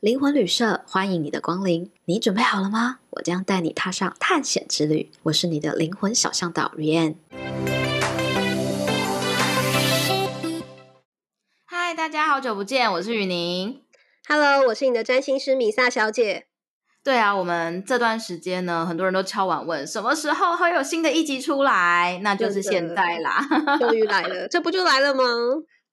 灵魂旅社欢迎你的光临，你准备好了吗？我将带你踏上探险之旅。我是你的灵魂小向导 Rianne。嗨，大家好久不见，我是雨宁。Hello，我是你的占星师米萨小姐。对啊，我们这段时间呢，很多人都敲碗问什么时候会有新的一集出来，那就是现在啦，终于来了，这不就来了吗？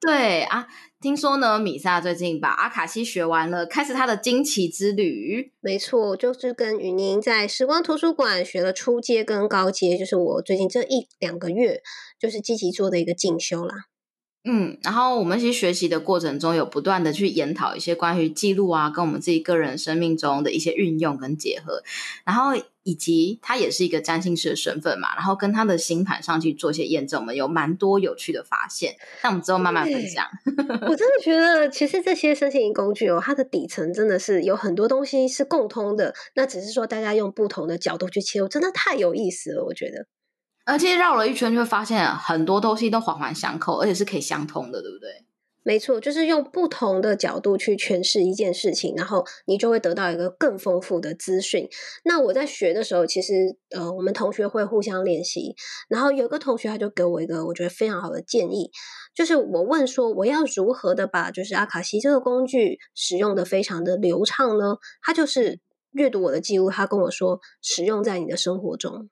对啊，听说呢，米萨最近把阿卡西学完了，开始他的惊奇之旅。没错，就是跟雨宁在时光图书馆学了初阶跟高阶，就是我最近这一两个月就是积极做的一个进修啦。嗯，然后我们其实学习的过程中，有不断的去研讨一些关于记录啊，跟我们自己个人生命中的一些运用跟结合，然后以及他也是一个占星师的身份嘛，然后跟他的星盘上去做一些验证，我们有蛮多有趣的发现，那我们之后慢慢分享。我真的觉得，其实这些身心灵工具哦，它的底层真的是有很多东西是共通的，那只是说大家用不同的角度去切入，真的太有意思了，我觉得。而且绕了一圈，就会发现很多东西都环环相扣，而且是可以相通的，对不对？没错，就是用不同的角度去诠释一件事情，然后你就会得到一个更丰富的资讯。那我在学的时候，其实呃，我们同学会互相练习，然后有个同学他就给我一个我觉得非常好的建议，就是我问说我要如何的把就是阿卡西这个工具使用的非常的流畅呢？他就是阅读我的记录，他跟我说使用在你的生活中。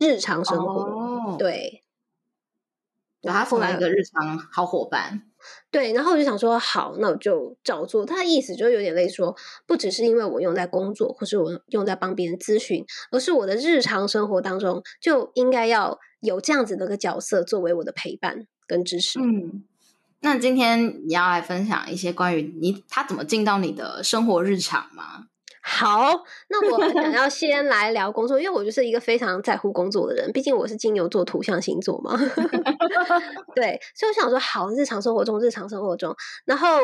日常生活，oh. 对，把他送来一个日常好伙伴。对，然后我就想说，好，那我就照做。他的意思就有点类似说，不只是因为我用在工作，或是我用在帮别人咨询，而是我的日常生活当中就应该要有这样子的一个角色作为我的陪伴跟支持。嗯，那今天你要来分享一些关于你他怎么进到你的生活日常吗？好，那我想要先来聊工作，因为我就是一个非常在乎工作的人，毕竟我是金牛座土象星座嘛。对，所以我想说，好，日常生活中，日常生活中，然后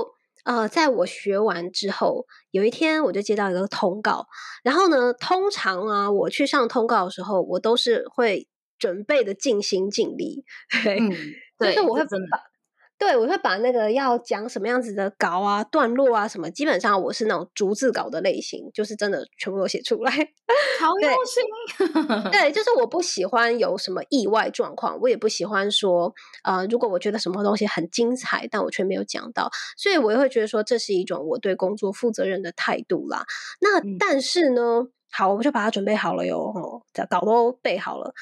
呃，在我学完之后，有一天我就接到一个通告，然后呢，通常啊，我去上通告的时候，我都是会准备的尽心尽力，对，嗯、对，就是我会。对，我会把那个要讲什么样子的稿啊、段落啊什么，基本上我是那种逐字稿的类型，就是真的全部都写出来，好用心。对，就是我不喜欢有什么意外状况，我也不喜欢说，呃，如果我觉得什么东西很精彩，但我却没有讲到，所以我也会觉得说，这是一种我对工作负责任的态度啦。那但是呢，嗯、好，我就把它准备好了哟，哦，稿都备好了，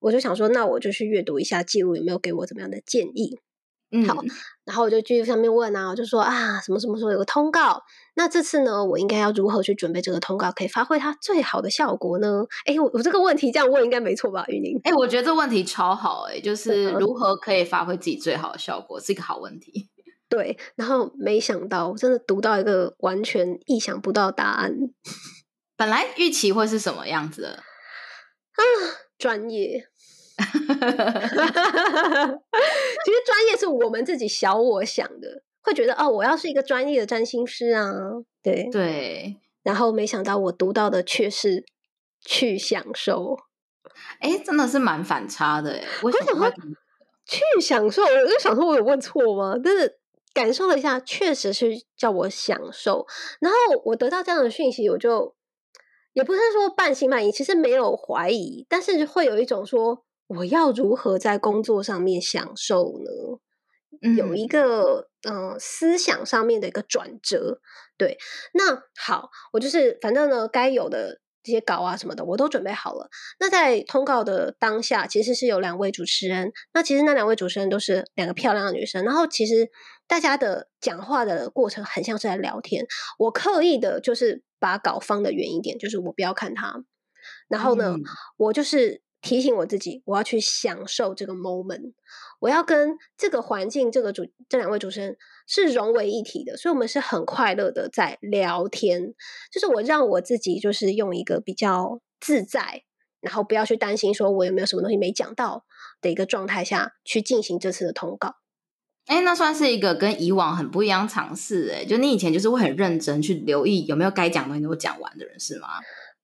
我就想说，那我就去阅读一下记录，有没有给我怎么样的建议。嗯，好，然后我就继续上面问啊，我就说啊，什么什么时候有个通告？那这次呢，我应该要如何去准备这个通告，可以发挥它最好的效果呢？哎，我我这个问题这样问应该没错吧，玉宁？哎，我觉得这问题超好，哎，就是如何可以发挥自己最好的效果，是一个好问题。对，然后没想到我真的读到一个完全意想不到的答案。本来预期会是什么样子的？啊，专业。其实专业是我们自己小我想的，会觉得哦，我要是一个专业的占星师啊，对对。然后没想到我读到的却是去享受，哎，真的是蛮反差的哎。为什么会去享受？我就想说，我有问错吗？但是感受了一下，确实是叫我享受。然后我得到这样的讯息，我就也不是说半信半疑，其实没有怀疑，但是会有一种说。我要如何在工作上面享受呢？嗯、有一个嗯、呃、思想上面的一个转折。对，那好，我就是反正呢，该有的这些稿啊什么的，我都准备好了。那在通告的当下，其实是有两位主持人。那其实那两位主持人都是两个漂亮的女生。然后其实大家的讲话的过程很像是在聊天。我刻意的就是把稿放的远一点，就是我不要看他。然后呢，嗯、我就是。提醒我自己，我要去享受这个 moment，我要跟这个环境、这个主这两位主持人是融为一体的，所以我们是很快乐的在聊天。就是我让我自己，就是用一个比较自在，然后不要去担心说我有没有什么东西没讲到的一个状态下去进行这次的通告。哎，那算是一个跟以往很不一样尝试。哎，就你以前就是会很认真去留意有没有该讲的东西都讲完的人，是吗？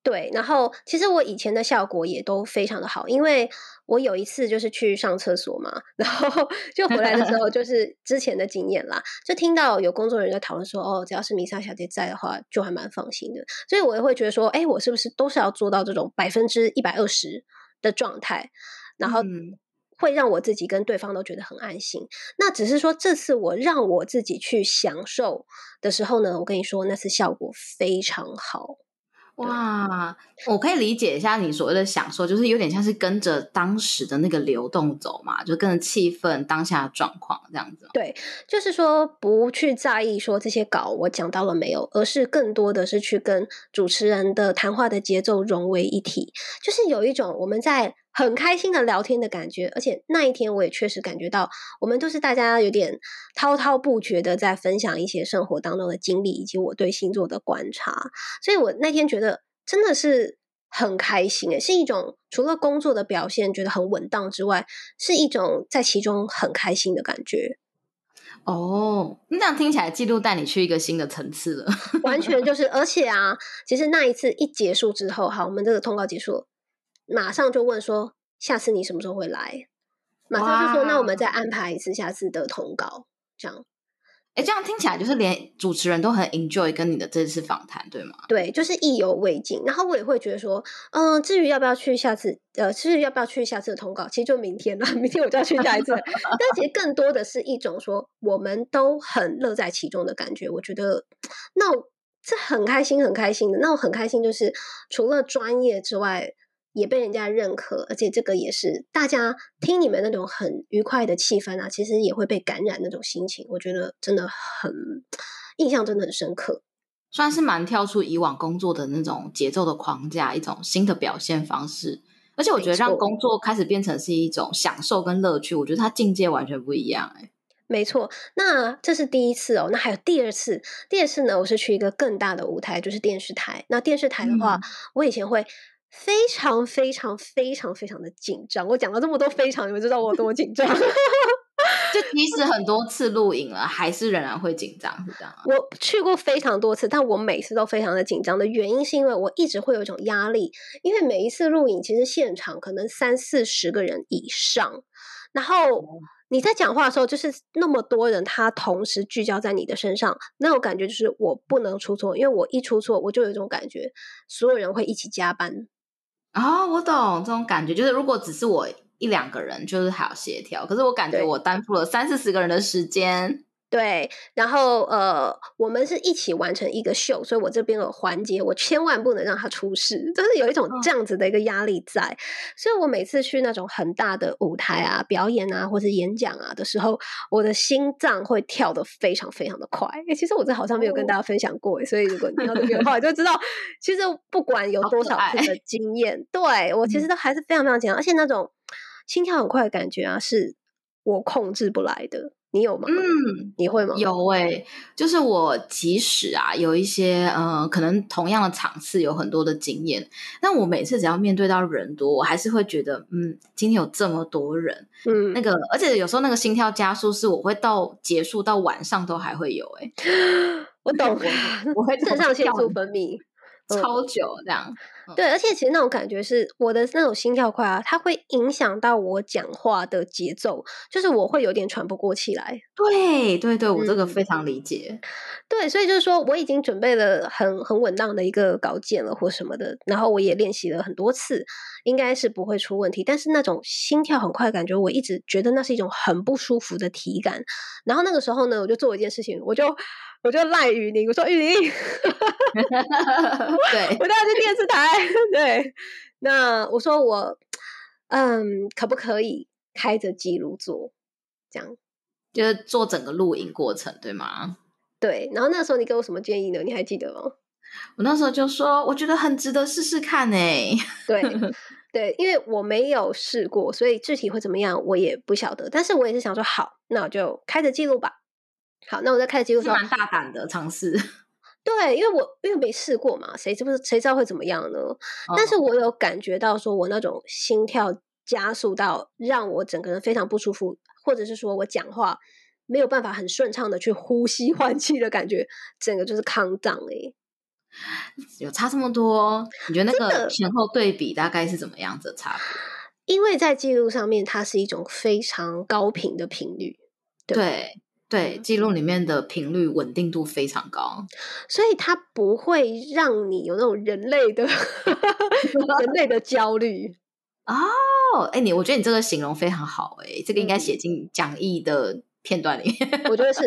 对，然后其实我以前的效果也都非常的好，因为我有一次就是去上厕所嘛，然后 就回来的时候就 是之前的经验啦，就听到有工作人员在讨论说，哦，只要是米莎小姐在的话，就还蛮放心的，所以我也会觉得说，哎，我是不是都是要做到这种百分之一百二十的状态，然后会让我自己跟对方都觉得很安心。那只是说这次我让我自己去享受的时候呢，我跟你说那次效果非常好。哇，我可以理解一下你所谓的享受，就是有点像是跟着当时的那个流动走嘛，就跟着气氛、当下的状况这样子。对，就是说不去在意说这些稿我讲到了没有，而是更多的是去跟主持人的谈话的节奏融为一体，就是有一种我们在。很开心的聊天的感觉，而且那一天我也确实感觉到，我们都是大家有点滔滔不绝的在分享一些生活当中的经历，以及我对星座的观察，所以我那天觉得真的是很开心诶，是一种除了工作的表现觉得很稳当之外，是一种在其中很开心的感觉。哦，你这样听起来，记录带你去一个新的层次了，完全就是，而且啊，其实那一次一结束之后，好，我们这个通告结束了。马上就问说，下次你什么时候会来？马上就说，那我们再安排一次下次的通告，这样。哎，这样听起来就是连主持人都很 enjoy 跟你的这次访谈，对吗？对，就是意犹未尽。然后我也会觉得说，嗯、呃，至于要不要去下次，呃，至于要不要去下次的通告，其实就明天了，明天我就要去下一次。但其实更多的是一种说，我们都很乐在其中的感觉。我觉得，那这很开心，很开心的。那我很开心，就是除了专业之外。也被人家认可，而且这个也是大家听你们那种很愉快的气氛啊，其实也会被感染那种心情。我觉得真的很印象，真的很深刻，算是蛮跳出以往工作的那种节奏的框架，一种新的表现方式。而且我觉得让工作开始变成是一种享受跟乐趣，我觉得它境界完全不一样。哎，没错，那这是第一次哦，那还有第二次。第二次呢，我是去一个更大的舞台，就是电视台。那电视台的话，嗯、我以前会。非常非常非常非常的紧张，我讲了这么多非常，你们知道我多紧张？就即使很多次录影了，还是仍然会紧张，是这样吗？我去过非常多次，但我每次都非常的紧张的原因，是因为我一直会有一种压力，因为每一次录影，其实现场可能三四十个人以上，然后你在讲话的时候，就是那么多人，他同时聚焦在你的身上，那种感觉就是我不能出错，因为我一出错，我就有一种感觉，所有人会一起加班。哦，我懂这种感觉，就是如果只是我一两个人，就是还要协调。可是我感觉我担负了三四十个人的时间。对，然后呃，我们是一起完成一个秀，所以我这边有环节，我千万不能让他出事，就是有一种这样子的一个压力在。哦、所以我每次去那种很大的舞台啊、表演啊或者演讲啊的时候，我的心脏会跳得非常非常的快。诶其实我这好像没有跟大家分享过，哦、所以如果你要这个的话，就知道其实不管有多少次的经验，对我其实都还是非常非常紧张，而且那种心跳很快的感觉啊，是我控制不来的。你有吗？嗯，你会吗？有诶、欸，就是我即使啊有一些呃，可能同样的场次有很多的经验，但我每次只要面对到人多，我还是会觉得，嗯，今天有这么多人，嗯，那个，而且有时候那个心跳加速是我会到结束到晚上都还会有、欸，诶我懂，我会肾上腺素分泌。超久这样，嗯、对，而且其实那种感觉是我的那种心跳快啊，它会影响到我讲话的节奏，就是我会有点喘不过气来。对，对，对，我这个非常理解。嗯、对，所以就是说我已经准备了很很稳当的一个稿件了或什么的，然后我也练习了很多次，应该是不会出问题。但是那种心跳很快的感觉，我一直觉得那是一种很不舒服的体感。然后那个时候呢，我就做一件事情，我就。我就赖雨宁，我说雨宁，对，我带他去电视台。对，那我说我，嗯，可不可以开着记录做？这样就是做整个录影过程，对吗？对。然后那时候你给我什么建议呢？你还记得吗？我那时候就说，我觉得很值得试试看呢。对 对，因为我没有试过，所以具体会怎么样我也不晓得。但是我也是想说，好，那我就开着记录吧。好，那我在开着记录时候，蛮大胆的尝试。对，因为我因为没试过嘛，谁知不谁知道会怎么样呢？哦、但是我有感觉到，说我那种心跳加速到让我整个人非常不舒服，或者是说我讲话没有办法很顺畅的去呼吸换气的感觉，整个就是 count down 哎。有差这么多？你觉得那个前后对比大概是怎么样子的差别？因为在记录上面，它是一种非常高频的频率，对对，对，记录里面的频率稳定度非常高，所以它不会让你有那种人类的 人类的焦虑哦。哎，你我觉得你这个形容非常好，哎，这个应该写进讲义的片段里面。我觉得是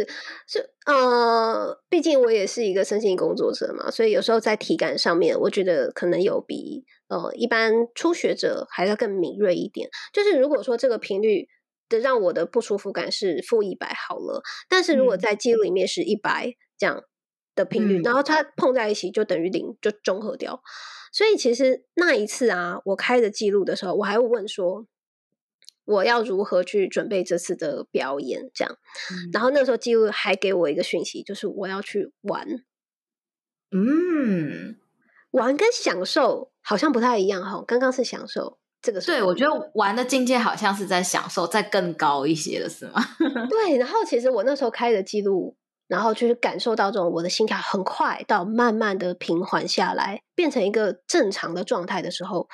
是呃，毕竟我也是一个身心工作者嘛，所以有时候在体感上面，我觉得可能有比。呃，一般初学者还要更敏锐一点。就是如果说这个频率的让我的不舒服感是负一百好了，但是如果在记录里面是一百这样的频率，嗯，然后它碰在一起就等于零，就中和掉。所以其实那一次啊，我开的记录的时候，我还会问说，我要如何去准备这次的表演？这样，嗯，然后那时候记录还给我一个讯息，就是我要去玩。嗯。玩跟享受好像不太一样哈，刚刚是享受这个，对，我觉得玩的境界好像是在享受，再更高一些了是吗？对，然后其实我那时候开的记录，然后就是感受到这种我的心跳很快到慢慢的平缓下来，变成一个正常的状态的时候，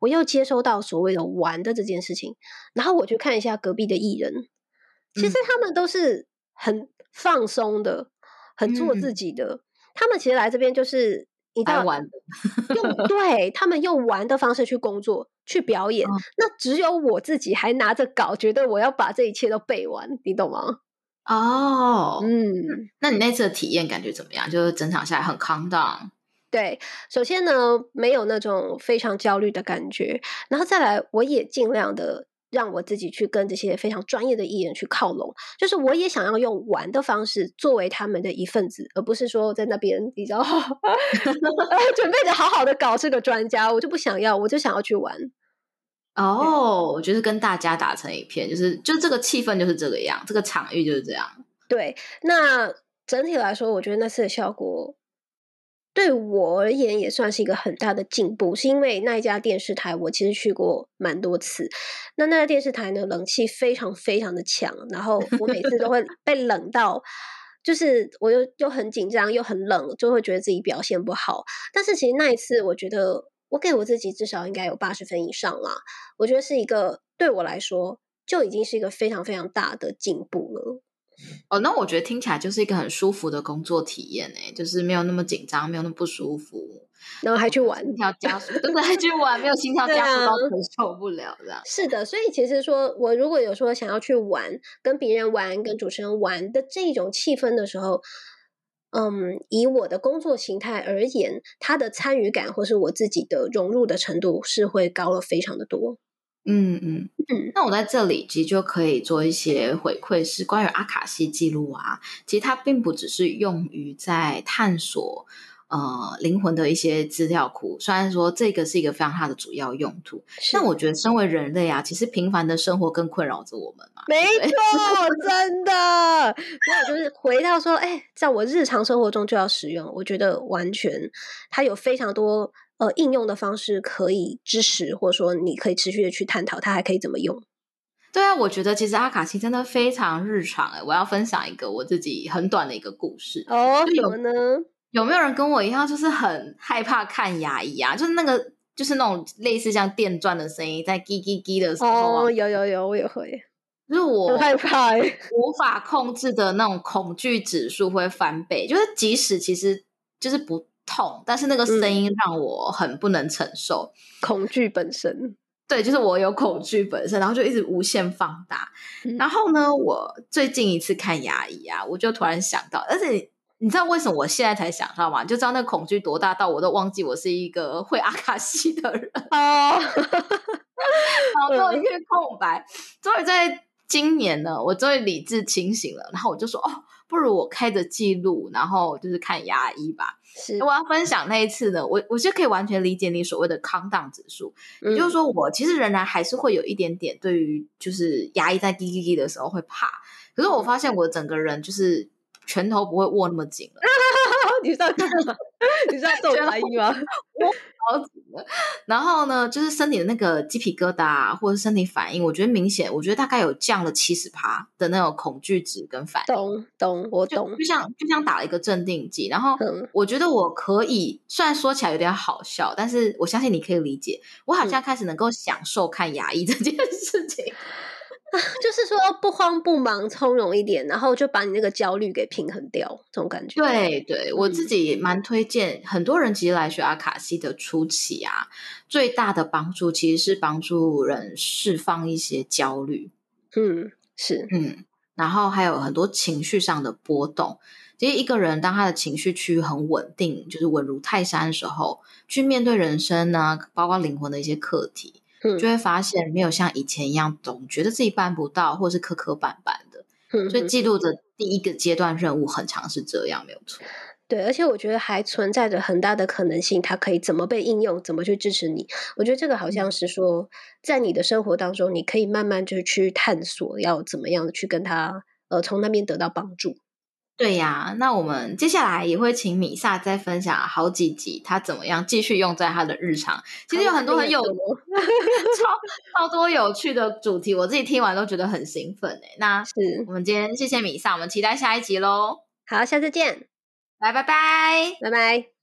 我又接收到所谓的玩的这件事情，然后我去看一下隔壁的艺人，其实他们都是很放松的，很做自己的，嗯、他们其实来这边就是。你在玩，用对他们用玩的方式去工作、去表演，哦，那只有我自己还拿着稿，觉得我要把这一切都背完，你懂吗？哦，嗯，那你那次的体验感觉怎么样？就是整场下来很 calm down。对，首先呢，没有那种非常焦虑的感觉，然后再来，我也尽量的。让我自己去跟这些非常专业的艺人去靠拢，就是我也想要用玩的方式作为他们的一份子，而不是说在那边比较 准备的好好的搞这个专家，我就不想要，我就想要去玩。哦，我觉得跟大家打成一片，就是就这个气氛就是这个样，这个场域就是这样。对，那整体来说，我觉得那次的效果。对我而言也算是一个很大的进步，是因为那一家电视台我其实去过蛮多次。那那家电视台呢，冷气非常非常的强，然后我每次都会 被冷到，就是我又又很紧张又很冷，就会觉得自己表现不好。但是其实那一次，我觉得我给我自己至少应该有八十分以上啦。我觉得是一个对我来说就已经是一个非常非常大的进步了。哦，那我觉得听起来就是一个很舒服的工作体验诶，就是没有那么紧张，没有那么不舒服，然后还去玩，心跳加速，真的还去玩，没有心跳加速到承受不了这样。是的，所以其实说我如果有说想要去玩，跟别人玩，跟主持人玩的这种气氛的时候，嗯，以我的工作形态而言，他的参与感或是我自己的融入的程度是会高了非常的多。嗯嗯嗯，那我在这里其实就可以做一些回馈，是关于阿卡西记录啊。其实它并不只是用于在探索呃灵魂的一些资料库，虽然说这个是一个非常大的主要用途，但我觉得身为人类啊，其实平凡的生活更困扰着我们嘛。没错，真的。所以就是回到说，哎，在我日常生活中就要使用，我觉得完全它有非常多。呃，应用的方式可以支持，或者说你可以持续的去探讨它还可以怎么用。对啊，我觉得其实阿卡西真的非常日常诶。我要分享一个我自己很短的一个故事哦。什么呢？有没有人跟我一样，就是很害怕看牙医啊？就是那个，就是那种类似像电钻的声音在叽叽叽的时候，啊，哦，有有有，我也会，就是我害怕，无法控制的那种恐惧指数会翻倍。就是即使其实就是不。痛，但是那个声音让我很不能承受。嗯、恐惧本身，对，就是我有恐惧本身，然后就一直无限放大。嗯、然后呢，我最近一次看牙医啊，我就突然想到，而且你知道为什么我现在才想到吗？就知道那恐惧多大，到我都忘记我是一个会阿卡西的人哦，然后一片空白。终于在今年呢，我终于理智清醒了，然后我就说哦。不如我开着记录，然后就是看牙医吧。是，我要分享那一次呢，我我就可以完全理解你所谓的 calm down 指数，也、嗯、就是说，我其实仍然还是会有一点点对于就是压抑在滴滴滴的时候会怕。可是我发现我整个人就是拳头不会握那么紧了。你知道干嘛？你知道揍牙医吗？我超级的。然后呢，就是身体的那个鸡皮疙瘩啊，或者身体反应，我觉得明显，我觉得大概有降了七十趴的那种恐惧值跟反应。懂懂，我懂。就，就像就像打了一个镇定剂，然后我觉得我可以，虽然说起来有点好笑，但是我相信你可以理解，我好像开始能够享受看牙医这件事情。就是说不慌不忙，从容一点，然后就把你那个焦虑给平衡掉，这种感觉。对对，我自己蛮推荐、嗯、很多人其实来学阿卡西的初期啊，最大的帮助其实是帮助人释放一些焦虑。嗯，是嗯，然后还有很多情绪上的波动。其实一个人当他的情绪区域很稳定，就是稳如泰山的时候，去面对人生呢，包括灵魂的一些课题。就会发现没有像以前一样总觉得自己办不到，或是磕磕绊绊的。所以记录的第一个阶段任务很长是这样，没有错。对，而且我觉得还存在着很大的可能性，它可以怎么被应用，怎么去支持你。我觉得这个好像是说，在你的生活当中，你可以慢慢就去探索，要怎么样去跟他呃从那边得到帮助。对呀，那我们接下来也会请米萨再分享好几集，他怎么样继续用在他的日常。其实有很多很有超超多有趣的主题，我自己听完都觉得很兴奋哎。那是我们今天谢谢米萨，我们期待下一集喽。好，下次见，拜，拜拜，拜拜。